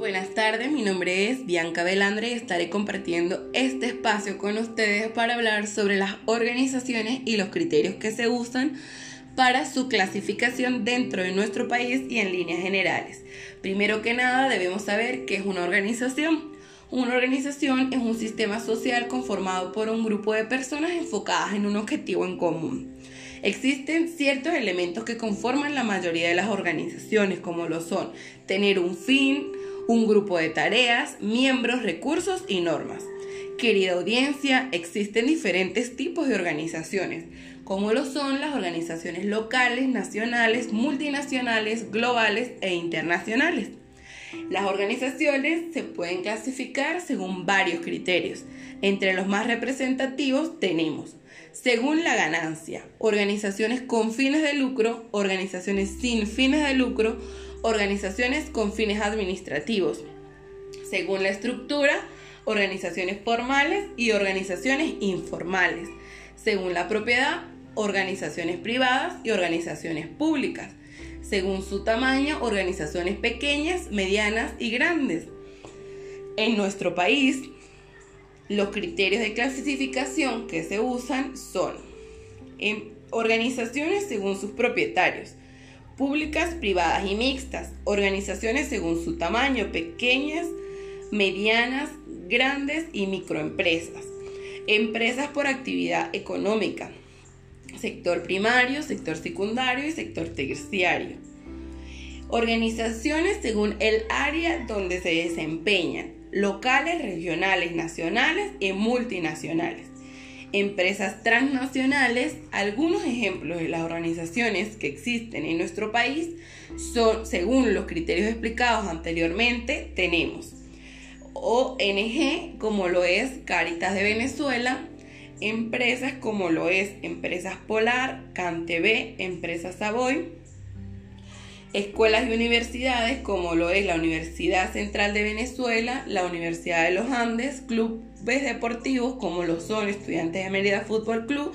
Buenas tardes, mi nombre es Bianca Belandre y estaré compartiendo este espacio con ustedes para hablar sobre las organizaciones y los criterios que se usan para su clasificación dentro de nuestro país y en líneas generales. Primero que nada debemos saber qué es una organización. Una organización es un sistema social conformado por un grupo de personas enfocadas en un objetivo en común. Existen ciertos elementos que conforman la mayoría de las organizaciones, como lo son tener un fin, un grupo de tareas, miembros, recursos y normas. Querida audiencia, existen diferentes tipos de organizaciones, como lo son las organizaciones locales, nacionales, multinacionales, globales e internacionales. Las organizaciones se pueden clasificar según varios criterios. Entre los más representativos tenemos, según la ganancia, organizaciones con fines de lucro, organizaciones sin fines de lucro, organizaciones con fines administrativos. Según la estructura, organizaciones formales y organizaciones informales. Según la propiedad, organizaciones privadas y organizaciones públicas. Según su tamaño, organizaciones pequeñas, medianas y grandes. En nuestro país, los criterios de clasificación que se usan son en organizaciones según sus propietarios, públicas, privadas y mixtas, organizaciones según su tamaño, pequeñas, medianas, grandes y microempresas, empresas por actividad económica, sector primario, sector secundario y sector terciario. Organizaciones según el área donde se desempeñan, locales, regionales, nacionales y multinacionales empresas transnacionales, algunos ejemplos de las organizaciones que existen en nuestro país son, según los criterios explicados anteriormente, tenemos ONG como lo es Caritas de Venezuela, empresas como lo es Empresas Polar, CanTV, Empresas Savoy, escuelas y universidades como lo es la Universidad Central de Venezuela, la Universidad de los Andes, clubes deportivos como lo son Estudiantes de Mérida Fútbol Club,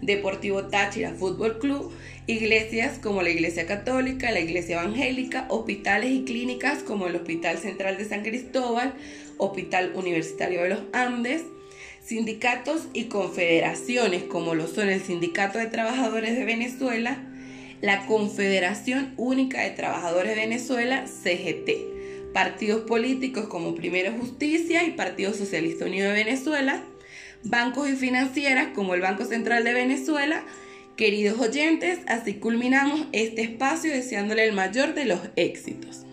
Deportivo Táchira Fútbol Club, iglesias como la Iglesia Católica, la Iglesia Evangélica, hospitales y clínicas como el Hospital Central de San Cristóbal, Hospital Universitario de los Andes, sindicatos y confederaciones como lo son el Sindicato de Trabajadores de Venezuela, la Confederación Única de Trabajadores de Venezuela, CGT, partidos políticos como Primero Justicia y Partido Socialista Unido de Venezuela, bancos y financieras como el Banco Central de Venezuela. Queridos oyentes, así culminamos este espacio deseándole el mayor de los éxitos.